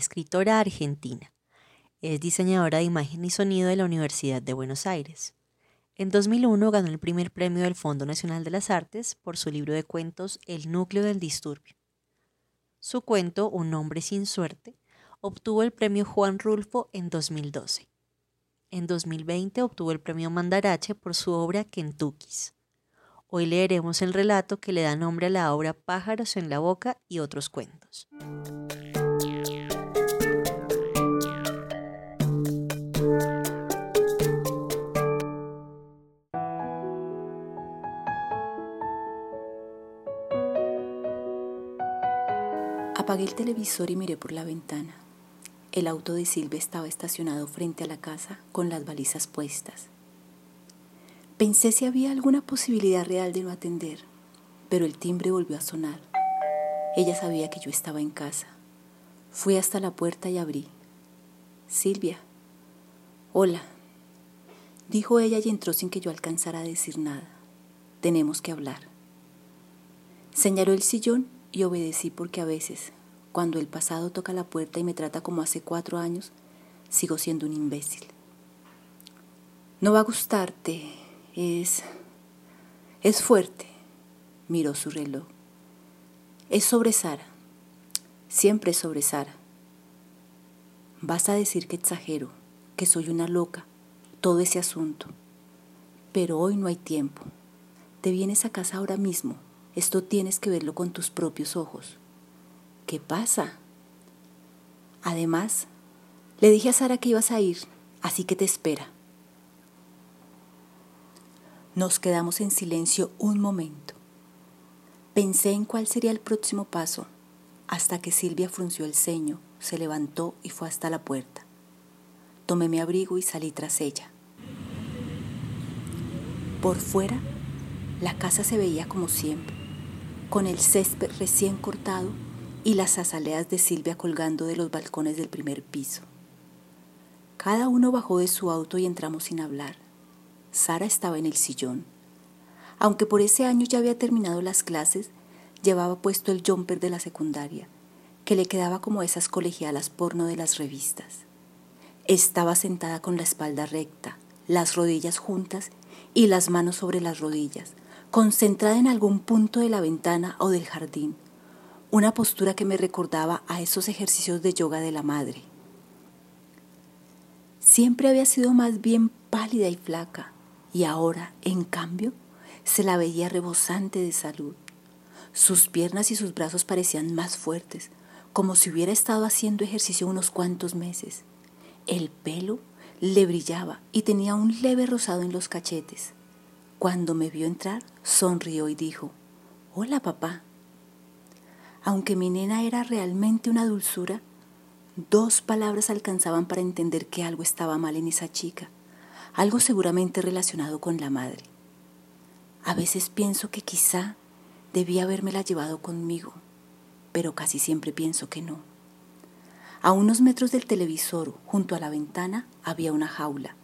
escritora argentina. Es diseñadora de imagen y sonido de la Universidad de Buenos Aires. En 2001 ganó el primer premio del Fondo Nacional de las Artes por su libro de cuentos El núcleo del disturbio. Su cuento, Un hombre sin suerte, obtuvo el premio Juan Rulfo en 2012. En 2020 obtuvo el premio Mandarache por su obra Kentuckys. Hoy leeremos el relato que le da nombre a la obra Pájaros en la boca y otros cuentos. Apagué el televisor y miré por la ventana. El auto de Silvia estaba estacionado frente a la casa con las balizas puestas. Pensé si había alguna posibilidad real de no atender, pero el timbre volvió a sonar. Ella sabía que yo estaba en casa. Fui hasta la puerta y abrí. Silvia. Hola. Dijo ella y entró sin que yo alcanzara a decir nada. Tenemos que hablar. Señaló el sillón y obedecí porque a veces, cuando el pasado toca la puerta y me trata como hace cuatro años, sigo siendo un imbécil. No va a gustarte, es... es fuerte. Miró su reloj. Es sobre Sara. Siempre sobre Sara. Vas a decir que exagero, que soy una loca, todo ese asunto. Pero hoy no hay tiempo. Te vienes a casa ahora mismo esto tienes que verlo con tus propios ojos. ¿Qué pasa? Además, le dije a Sara que ibas a ir, así que te espera. Nos quedamos en silencio un momento. Pensé en cuál sería el próximo paso, hasta que Silvia frunció el ceño, se levantó y fue hasta la puerta. Tomé mi abrigo y salí tras ella. Por fuera, la casa se veía como siempre con el césped recién cortado y las azaleas de Silvia colgando de los balcones del primer piso. Cada uno bajó de su auto y entramos sin hablar. Sara estaba en el sillón. Aunque por ese año ya había terminado las clases, llevaba puesto el jumper de la secundaria, que le quedaba como esas colegialas porno de las revistas. Estaba sentada con la espalda recta, las rodillas juntas y las manos sobre las rodillas, concentrada en algún punto de la ventana o del jardín, una postura que me recordaba a esos ejercicios de yoga de la madre. Siempre había sido más bien pálida y flaca, y ahora, en cambio, se la veía rebosante de salud. Sus piernas y sus brazos parecían más fuertes, como si hubiera estado haciendo ejercicio unos cuantos meses. El pelo le brillaba y tenía un leve rosado en los cachetes. Cuando me vio entrar, sonrió y dijo, Hola papá. Aunque mi nena era realmente una dulzura, dos palabras alcanzaban para entender que algo estaba mal en esa chica, algo seguramente relacionado con la madre. A veces pienso que quizá debía habérmela llevado conmigo, pero casi siempre pienso que no. A unos metros del televisor, junto a la ventana, había una jaula.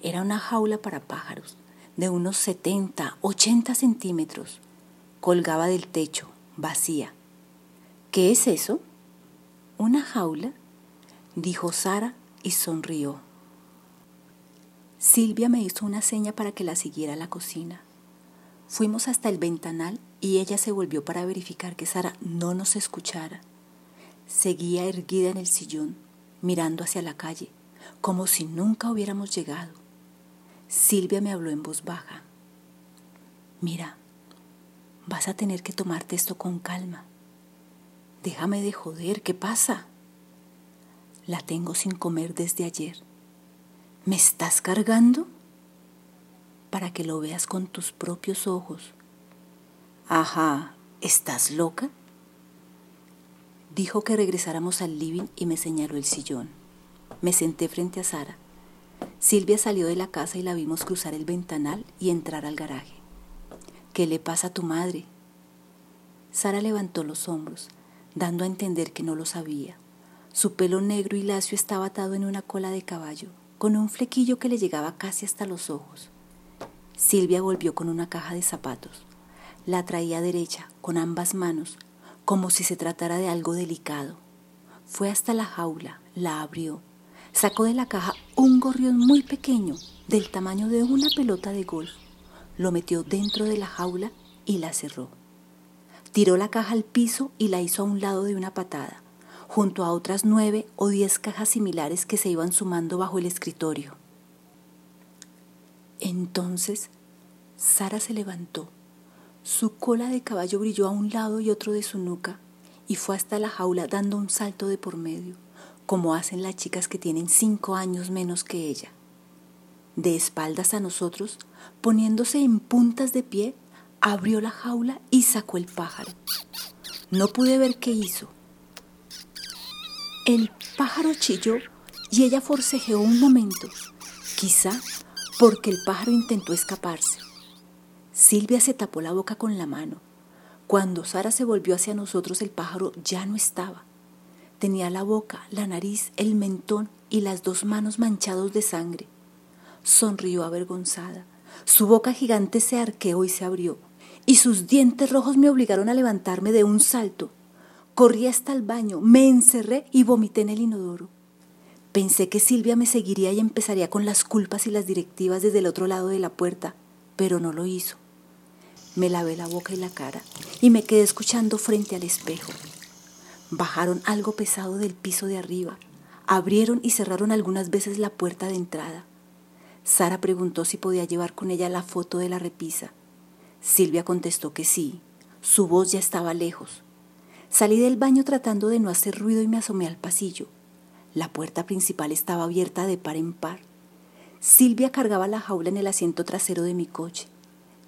Era una jaula para pájaros de unos 70, 80 centímetros. Colgaba del techo, vacía. ¿Qué es eso? ¿Una jaula? dijo Sara y sonrió. Silvia me hizo una seña para que la siguiera a la cocina. Fuimos hasta el ventanal y ella se volvió para verificar que Sara no nos escuchara. Seguía erguida en el sillón, mirando hacia la calle, como si nunca hubiéramos llegado. Silvia me habló en voz baja. Mira, vas a tener que tomarte esto con calma. Déjame de joder, ¿qué pasa? La tengo sin comer desde ayer. ¿Me estás cargando? Para que lo veas con tus propios ojos. Ajá, ¿estás loca? Dijo que regresáramos al living y me señaló el sillón. Me senté frente a Sara. Silvia salió de la casa y la vimos cruzar el ventanal y entrar al garaje. ¿Qué le pasa a tu madre? Sara levantó los hombros, dando a entender que no lo sabía. Su pelo negro y lacio estaba atado en una cola de caballo, con un flequillo que le llegaba casi hasta los ojos. Silvia volvió con una caja de zapatos. La traía derecha, con ambas manos, como si se tratara de algo delicado. Fue hasta la jaula, la abrió, sacó de la caja un gorrión muy pequeño, del tamaño de una pelota de golf, lo metió dentro de la jaula y la cerró. Tiró la caja al piso y la hizo a un lado de una patada, junto a otras nueve o diez cajas similares que se iban sumando bajo el escritorio. Entonces, Sara se levantó su cola de caballo brilló a un lado y otro de su nuca y fue hasta la jaula dando un salto de por medio, como hacen las chicas que tienen cinco años menos que ella. De espaldas a nosotros, poniéndose en puntas de pie, abrió la jaula y sacó el pájaro. No pude ver qué hizo. El pájaro chilló y ella forcejeó un momento, quizá porque el pájaro intentó escaparse. Silvia se tapó la boca con la mano. Cuando Sara se volvió hacia nosotros el pájaro ya no estaba. Tenía la boca, la nariz, el mentón y las dos manos manchados de sangre. Sonrió avergonzada. Su boca gigante se arqueó y se abrió, y sus dientes rojos me obligaron a levantarme de un salto. Corrí hasta el baño, me encerré y vomité en el inodoro. Pensé que Silvia me seguiría y empezaría con las culpas y las directivas desde el otro lado de la puerta, pero no lo hizo. Me lavé la boca y la cara y me quedé escuchando frente al espejo. Bajaron algo pesado del piso de arriba, abrieron y cerraron algunas veces la puerta de entrada. Sara preguntó si podía llevar con ella la foto de la repisa. Silvia contestó que sí, su voz ya estaba lejos. Salí del baño tratando de no hacer ruido y me asomé al pasillo. La puerta principal estaba abierta de par en par. Silvia cargaba la jaula en el asiento trasero de mi coche.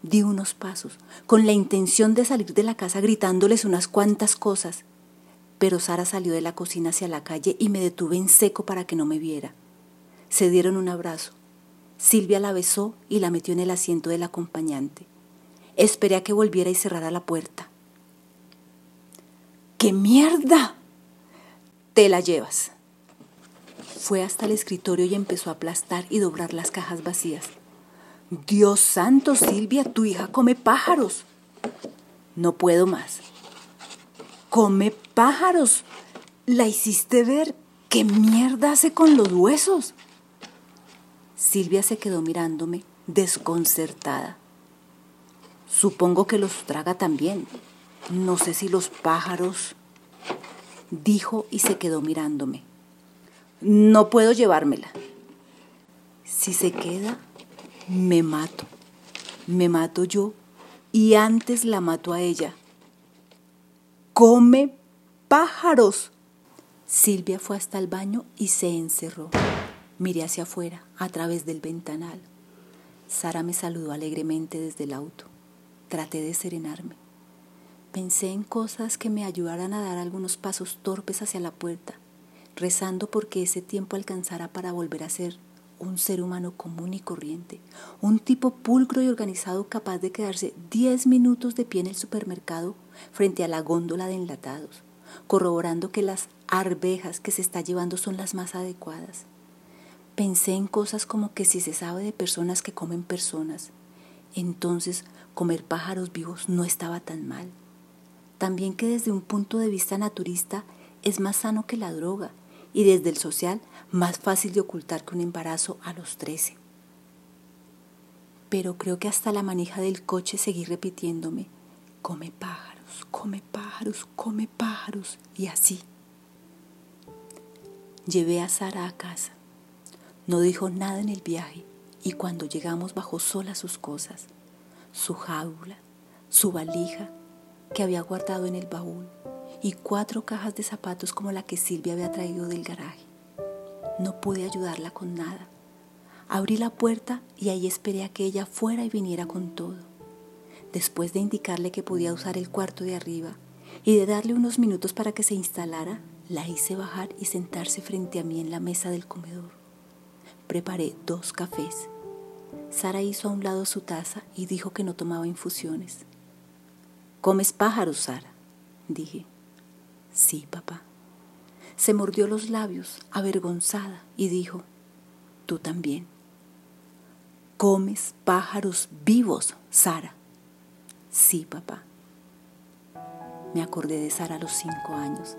Di unos pasos, con la intención de salir de la casa gritándoles unas cuantas cosas. Pero Sara salió de la cocina hacia la calle y me detuve en seco para que no me viera. Se dieron un abrazo. Silvia la besó y la metió en el asiento del acompañante. Esperé a que volviera y cerrara la puerta. ¡Qué mierda! Te la llevas. Fue hasta el escritorio y empezó a aplastar y doblar las cajas vacías. Dios santo, Silvia, tu hija come pájaros. No puedo más. Come pájaros. La hiciste ver. ¿Qué mierda hace con los huesos? Silvia se quedó mirándome, desconcertada. Supongo que los traga también. No sé si los pájaros. Dijo y se quedó mirándome. No puedo llevármela. Si se queda, me mato. Me mato yo y antes la mato a ella. Come pájaros. Silvia fue hasta el baño y se encerró. Miré hacia afuera, a través del ventanal. Sara me saludó alegremente desde el auto. Traté de serenarme. Pensé en cosas que me ayudaran a dar algunos pasos torpes hacia la puerta, rezando porque ese tiempo alcanzara para volver a ser un ser humano común y corriente, un tipo pulcro y organizado capaz de quedarse 10 minutos de pie en el supermercado frente a la góndola de enlatados, corroborando que las arvejas que se está llevando son las más adecuadas. Pensé en cosas como que si se sabe de personas que comen personas, entonces comer pájaros vivos no estaba tan mal. También que desde un punto de vista naturista es más sano que la droga y desde el social más fácil de ocultar que un embarazo a los 13. Pero creo que hasta la manija del coche seguí repitiéndome, come come pájaros, come pájaros, y así. Llevé a Sara a casa. No dijo nada en el viaje, y cuando llegamos bajó sola sus cosas, su jaula, su valija que había guardado en el baúl y cuatro cajas de zapatos como la que Silvia había traído del garaje. No pude ayudarla con nada. Abrí la puerta y ahí esperé a que ella fuera y viniera con todo. Después de indicarle que podía usar el cuarto de arriba y de darle unos minutos para que se instalara, la hice bajar y sentarse frente a mí en la mesa del comedor. Preparé dos cafés. Sara hizo a un lado su taza y dijo que no tomaba infusiones. ¿Comes pájaros, Sara? dije. Sí, papá. Se mordió los labios, avergonzada, y dijo, tú también. ¿Comes pájaros vivos, Sara? Sí, papá. Me acordé de Sara a los cinco años,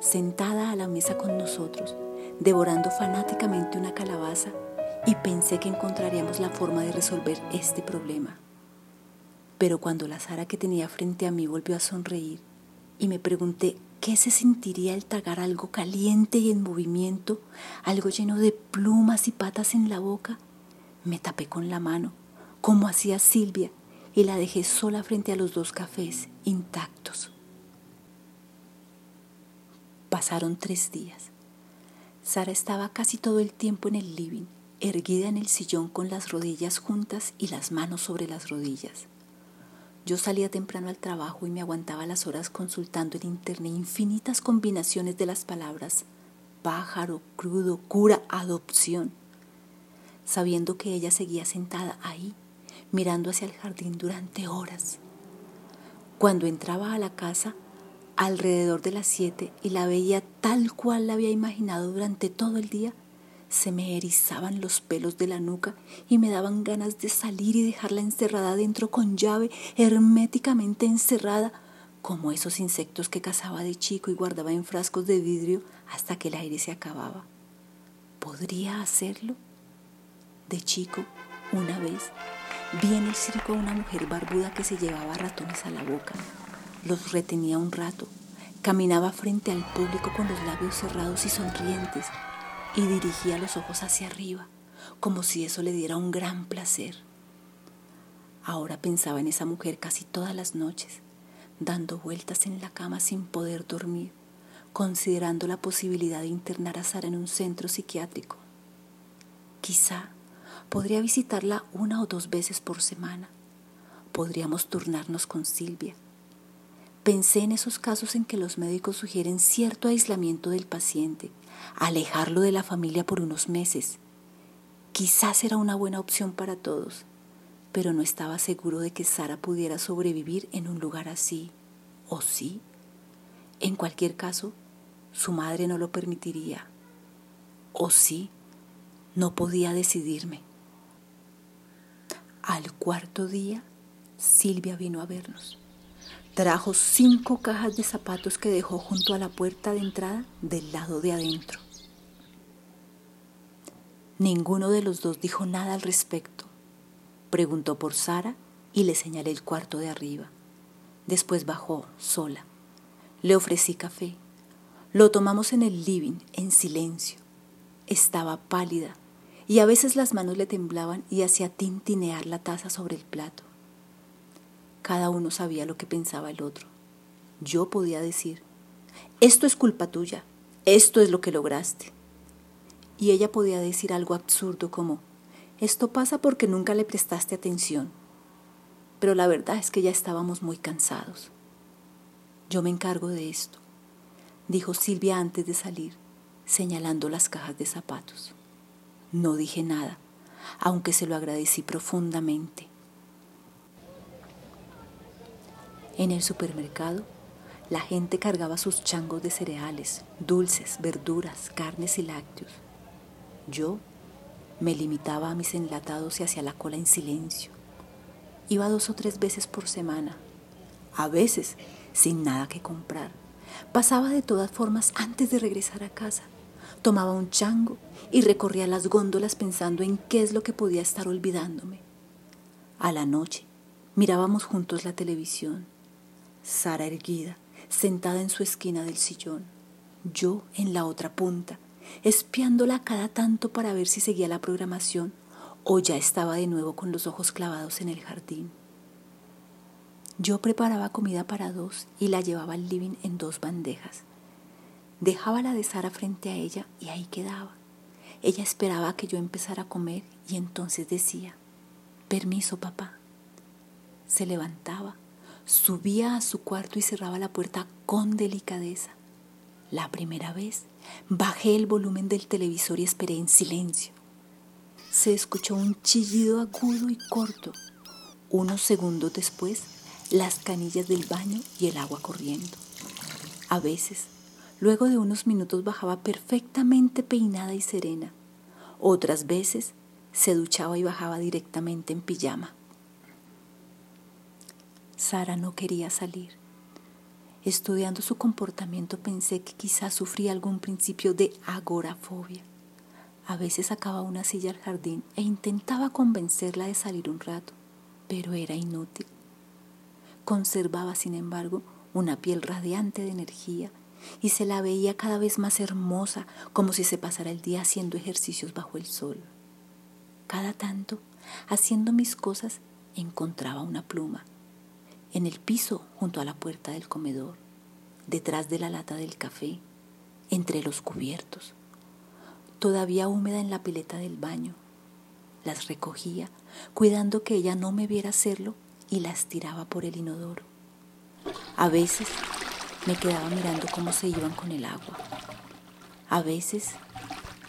sentada a la mesa con nosotros, devorando fanáticamente una calabaza, y pensé que encontraríamos la forma de resolver este problema. Pero cuando la Sara que tenía frente a mí volvió a sonreír y me pregunté qué se sentiría el tragar algo caliente y en movimiento, algo lleno de plumas y patas en la boca, me tapé con la mano, como hacía Silvia, y la dejé sola frente a los dos cafés intactos. Pasaron tres días. Sara estaba casi todo el tiempo en el living, erguida en el sillón con las rodillas juntas y las manos sobre las rodillas. Yo salía temprano al trabajo y me aguantaba las horas consultando en internet infinitas combinaciones de las palabras pájaro, crudo, cura, adopción, sabiendo que ella seguía sentada ahí, mirando hacia el jardín durante horas. Cuando entraba a la casa, alrededor de las siete y la veía tal cual la había imaginado durante todo el día, se me erizaban los pelos de la nuca y me daban ganas de salir y dejarla encerrada dentro con llave, herméticamente encerrada, como esos insectos que cazaba de chico y guardaba en frascos de vidrio hasta que el aire se acababa. ¿Podría hacerlo? De chico, una vez, vi en el circo a una mujer barbuda que se llevaba ratones a la boca los retenía un rato. Caminaba frente al público con los labios cerrados y sonrientes y dirigía los ojos hacia arriba, como si eso le diera un gran placer. Ahora pensaba en esa mujer casi todas las noches, dando vueltas en la cama sin poder dormir, considerando la posibilidad de internar a Sara en un centro psiquiátrico. Quizá podría visitarla una o dos veces por semana. Podríamos turnarnos con Silvia Pensé en esos casos en que los médicos sugieren cierto aislamiento del paciente, alejarlo de la familia por unos meses. Quizás era una buena opción para todos, pero no estaba seguro de que Sara pudiera sobrevivir en un lugar así, ¿o sí? En cualquier caso, su madre no lo permitiría. ¿O sí? No podía decidirme. Al cuarto día, Silvia vino a vernos. Trajo cinco cajas de zapatos que dejó junto a la puerta de entrada del lado de adentro. Ninguno de los dos dijo nada al respecto. Preguntó por Sara y le señalé el cuarto de arriba. Después bajó sola. Le ofrecí café. Lo tomamos en el living, en silencio. Estaba pálida y a veces las manos le temblaban y hacía tintinear la taza sobre el plato. Cada uno sabía lo que pensaba el otro. Yo podía decir, esto es culpa tuya, esto es lo que lograste. Y ella podía decir algo absurdo como, esto pasa porque nunca le prestaste atención. Pero la verdad es que ya estábamos muy cansados. Yo me encargo de esto, dijo Silvia antes de salir, señalando las cajas de zapatos. No dije nada, aunque se lo agradecí profundamente. En el supermercado, la gente cargaba sus changos de cereales, dulces, verduras, carnes y lácteos. Yo me limitaba a mis enlatados y hacia la cola en silencio. Iba dos o tres veces por semana, a veces sin nada que comprar. Pasaba de todas formas antes de regresar a casa. Tomaba un chango y recorría las góndolas pensando en qué es lo que podía estar olvidándome. A la noche mirábamos juntos la televisión Sara erguida, sentada en su esquina del sillón, yo en la otra punta, espiándola cada tanto para ver si seguía la programación o ya estaba de nuevo con los ojos clavados en el jardín. Yo preparaba comida para dos y la llevaba al living en dos bandejas. Dejaba la de Sara frente a ella y ahí quedaba. Ella esperaba que yo empezara a comer y entonces decía, permiso papá. Se levantaba, subía a su cuarto y cerraba la puerta con delicadeza. La primera vez bajé el volumen del televisor y esperé en silencio. Se escuchó un chillido agudo y corto. Unos segundos después, las canillas del baño y el agua corriendo. A veces Luego de unos minutos bajaba perfectamente peinada y serena. Otras veces se duchaba y bajaba directamente en pijama. Sara no quería salir. Estudiando su comportamiento pensé que quizás sufría algún principio de agorafobia. A veces sacaba una silla al jardín e intentaba convencerla de salir un rato, pero era inútil. Conservaba, sin embargo, una piel radiante de energía y se la veía cada vez más hermosa, como si se pasara el día haciendo ejercicios bajo el sol. Cada tanto, haciendo mis cosas, encontraba una pluma, en el piso junto a la puerta del comedor, detrás de la lata del café, entre los cubiertos, todavía húmeda en la pileta del baño. Las recogía, cuidando que ella no me viera hacerlo, y las tiraba por el inodoro. A veces me quedaba mirando cómo se iban con el agua. A veces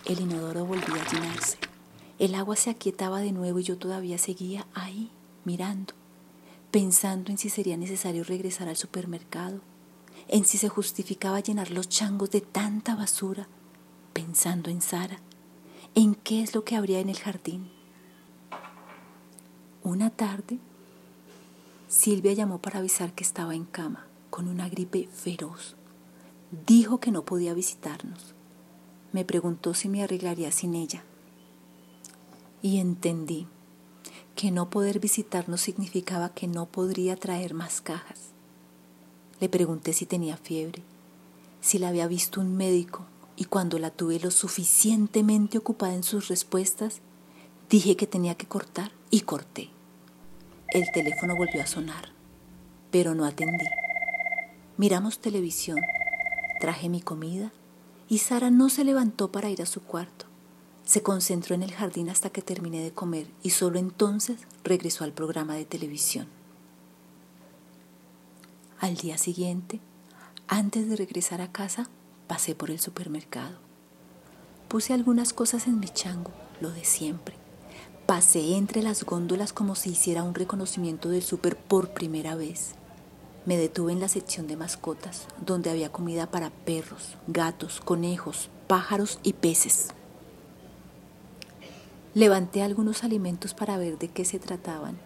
el inodoro volvía a llenarse. El agua se aquietaba de nuevo y yo todavía seguía ahí, mirando, pensando en si sería necesario regresar al supermercado, en si se justificaba llenar los changos de tanta basura, pensando en Sara, en qué es lo que habría en el jardín. Una tarde, Silvia llamó para avisar que estaba en cama con una gripe feroz. Dijo que no podía visitarnos. Me preguntó si me arreglaría sin ella. Y entendí que no poder visitarnos significaba que no podría traer más cajas. Le pregunté si tenía fiebre, si la había visto un médico y cuando la tuve lo suficientemente ocupada en sus respuestas, dije que tenía que cortar y corté. El teléfono volvió a sonar, pero no atendí. Miramos televisión, traje mi comida y Sara no se levantó para ir a su cuarto. Se concentró en el jardín hasta que terminé de comer y solo entonces regresó al programa de televisión. Al día siguiente, antes de regresar a casa, pasé por el supermercado. Puse algunas cosas en mi chango, lo de siempre. Pasé entre las góndolas como si hiciera un reconocimiento del súper por primera vez. Me detuve en la sección de mascotas, donde había comida para perros, gatos, conejos, pájaros y peces. Levanté algunos alimentos para ver de qué se trataban.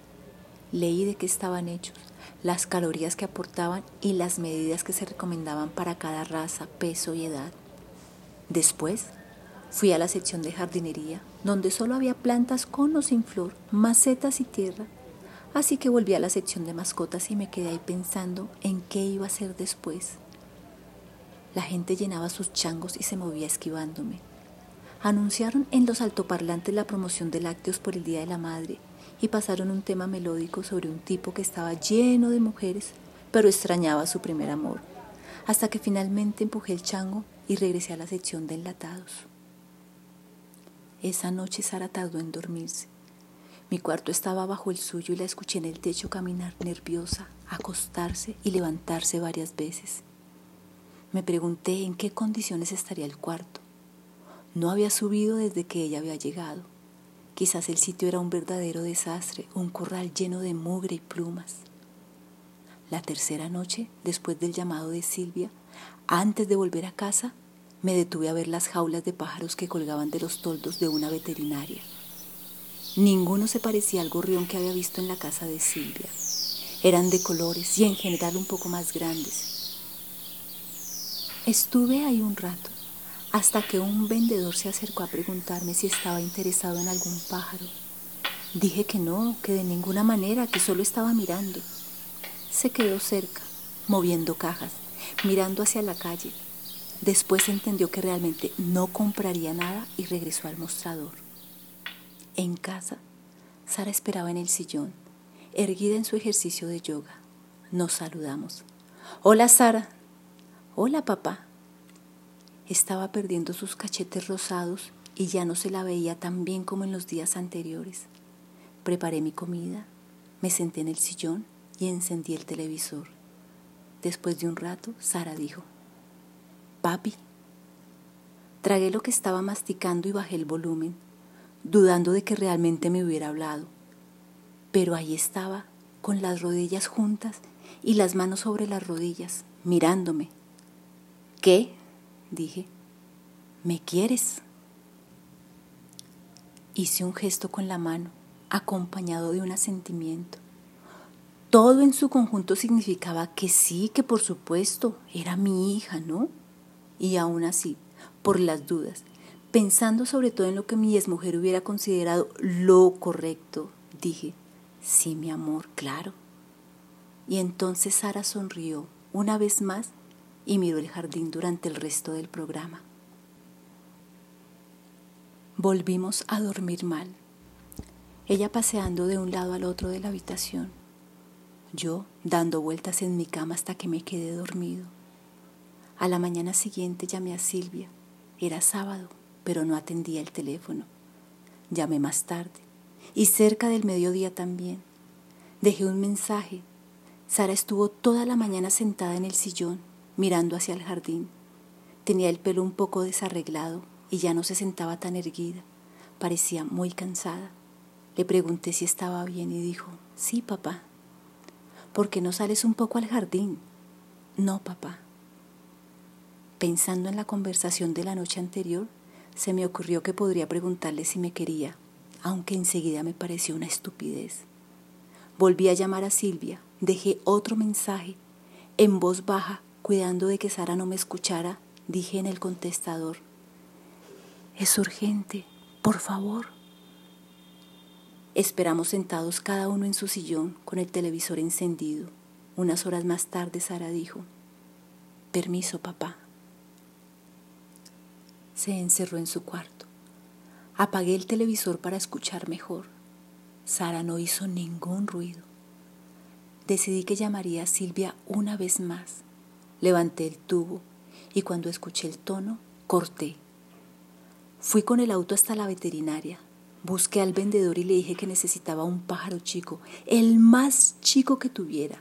Leí de qué estaban hechos, las calorías que aportaban y las medidas que se recomendaban para cada raza, peso y edad. Después fui a la sección de jardinería, donde solo había plantas con o sin flor, macetas y tierra Así que volví a la sección de mascotas y me quedé ahí pensando en qué iba a hacer después. La gente llenaba sus changos y se movía esquivándome. Anunciaron en los altoparlantes la promoción de lácteos por el Día de la Madre y pasaron un tema melódico sobre un tipo que estaba lleno de mujeres, pero extrañaba su primer amor, hasta que finalmente empujé el chango y regresé a la sección de enlatados. Esa noche Sara tardó en dormirse. Mi cuarto estaba bajo el suyo y la escuché en el techo caminar nerviosa, acostarse y levantarse varias veces. Me pregunté en qué condiciones estaría el cuarto. No había subido desde que ella había llegado. Quizás el sitio era un verdadero desastre, un corral lleno de mugre y plumas. La tercera noche, después del llamado de Silvia, antes de volver a casa, me detuve a ver las jaulas de pájaros que colgaban de los toldos de una veterinaria. Ninguno se parecía al gorrión que había visto en la casa de Silvia. Eran de colores y en general un poco más grandes. Estuve ahí un rato, hasta que un vendedor se acercó a preguntarme si estaba interesado en algún pájaro. Dije que no, que de ninguna manera, que solo estaba mirando. Se quedó cerca, moviendo cajas, mirando hacia la calle. Después entendió que realmente no compraría nada y regresó al mostrador. En casa Sara esperaba en el sillón, erguida en su ejercicio de yoga. Nos saludamos. Hola Sara. Hola papá. Estaba perdiendo sus cachetes rosados y ya no se la veía tan bien como en los días anteriores. Preparé mi comida, me senté en el sillón y encendí el televisor. Después de un rato, Sara dijo, Papi. Tragué lo que estaba masticando y bajé el volumen, dudando de que realmente me hubiera hablado. Pero ahí estaba, con las rodillas juntas y las manos sobre las rodillas, mirándome. ¿Qué? dije. ¿Me quieres? Hice un gesto con la mano acompañado de un asentimiento. Todo en su conjunto significaba que sí, que por supuesto, era mi hija, ¿no? Y aún así, por las dudas, pensando sobre todo en lo que mi exmujer hubiera considerado lo correcto, dije, sí, mi amor, claro. Y entonces Sara sonrió una vez más y miró el jardín durante el resto del programa. Volvimos a dormir mal ella paseando de un lado al otro de la habitación, yo dando vueltas en mi cama hasta que me quedé dormido. A la mañana siguiente llamé a Silvia. Era sábado, pero no atendía el teléfono. Llamé más tarde y cerca del mediodía también. Dejé un mensaje. Sara estuvo toda la mañana sentada en el sillón, mirando hacia el jardín. Tenía el pelo un poco desarreglado y ya no se sentaba tan erguida. Parecía muy cansada. Le pregunté si estaba bien y dijo, sí, papá. ¿Por qué no sales un poco al jardín? No, papá. Pensando en la conversación de la noche anterior, se me ocurrió que podría preguntarle si me quería, aunque enseguida me pareció una estupidez. Volví a llamar a Silvia, dejé otro mensaje. En voz baja, cuidando de que Sara no me escuchara, dije en el contestador, es urgente, por favor. Esperamos sentados cada uno en su sillón con el televisor encendido. Unas horas más tarde Sara dijo, Permiso, papá. Se encerró en su cuarto. Apagué el televisor para escuchar mejor. Sara no hizo ningún ruido. Decidí que llamaría a Silvia una vez más. Levanté el tubo y cuando escuché el tono, corté. Fui con el auto hasta la veterinaria. Busqué al vendedor y le dije que necesitaba un pájaro chico, el más chico que tuviera.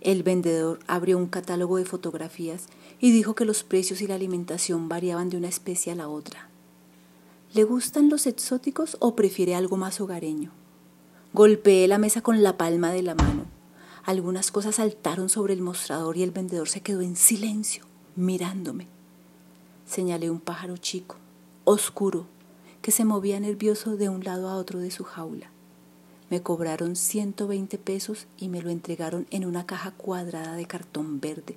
El vendedor abrió un catálogo de fotografías y dijo que los precios y la alimentación variaban de una especie a la otra. ¿Le gustan los exóticos o prefiere algo más hogareño? Golpeé la mesa con la palma de la mano. Algunas cosas saltaron sobre el mostrador y el vendedor se quedó en silencio, mirándome. Señalé un pájaro chico, oscuro, que se movía nervioso de un lado a otro de su jaula. Me cobraron 120 pesos y me lo entregaron en una caja cuadrada de cartón verde,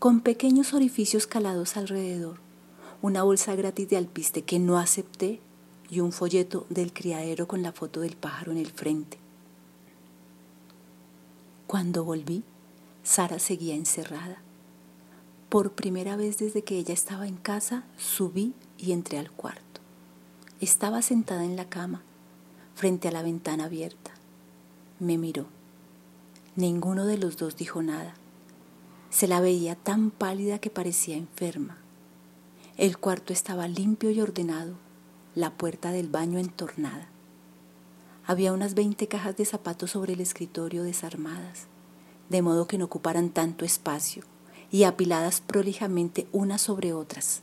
con pequeños orificios calados alrededor, una bolsa gratis de alpiste que no acepté y un folleto del criadero con la foto del pájaro en el frente. Cuando volví, Sara seguía encerrada. Por primera vez desde que ella estaba en casa, subí y entré al cuarto. Estaba sentada en la cama, frente a la ventana abierta. Me miró. Ninguno de los dos dijo nada. Se la veía tan pálida que parecía enferma. El cuarto estaba limpio y ordenado, la puerta del baño entornada. Había unas veinte cajas de zapatos sobre el escritorio desarmadas, de modo que no ocuparan tanto espacio y apiladas prolijamente unas sobre otras.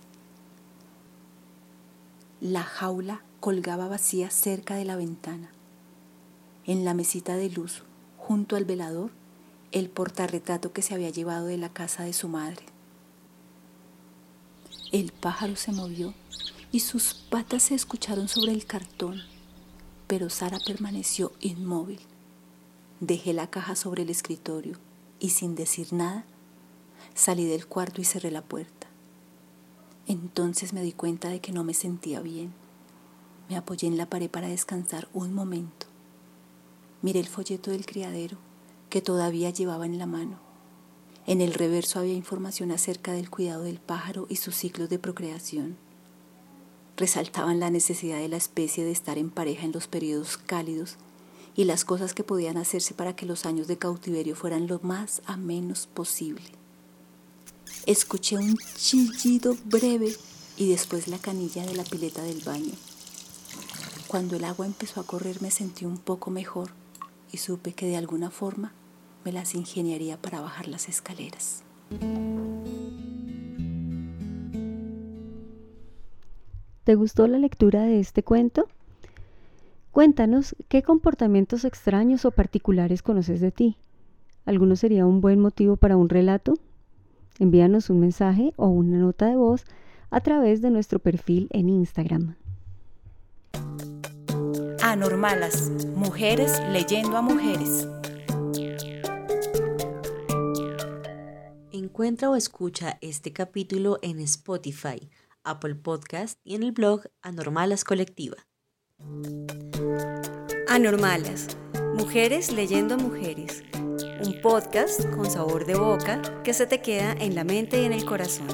La jaula colgaba vacía cerca de la ventana. En la mesita de luz, junto al velador, el portarretrato que se había llevado de la casa de su madre. El pájaro se movió y sus patas se escucharon sobre el cartón, pero Sara permaneció inmóvil. Dejé la caja sobre el escritorio y sin decir nada, salí del cuarto y cerré la puerta. Entonces me di cuenta de que no me sentía bien. Me apoyé en la pared para descansar un momento. Miré el folleto del criadero que todavía llevaba en la mano. En el reverso había información acerca del cuidado del pájaro y sus ciclos de procreación. Resaltaban la necesidad de la especie de estar en pareja en los periodos cálidos y las cosas que podían hacerse para que los años de cautiverio fueran lo más a menos posible. Escuché un chillido breve y después la canilla de la pileta del baño. Cuando el agua empezó a correr me sentí un poco mejor y supe que de alguna forma me las ingeniaría para bajar las escaleras. ¿Te gustó la lectura de este cuento? Cuéntanos qué comportamientos extraños o particulares conoces de ti. ¿Alguno sería un buen motivo para un relato? Envíanos un mensaje o una nota de voz a través de nuestro perfil en Instagram. Anormalas, mujeres leyendo a mujeres. Encuentra o escucha este capítulo en Spotify, Apple Podcast y en el blog Anormalas Colectiva. Anormalas, mujeres leyendo a mujeres. Un podcast con sabor de boca que se te queda en la mente y en el corazón.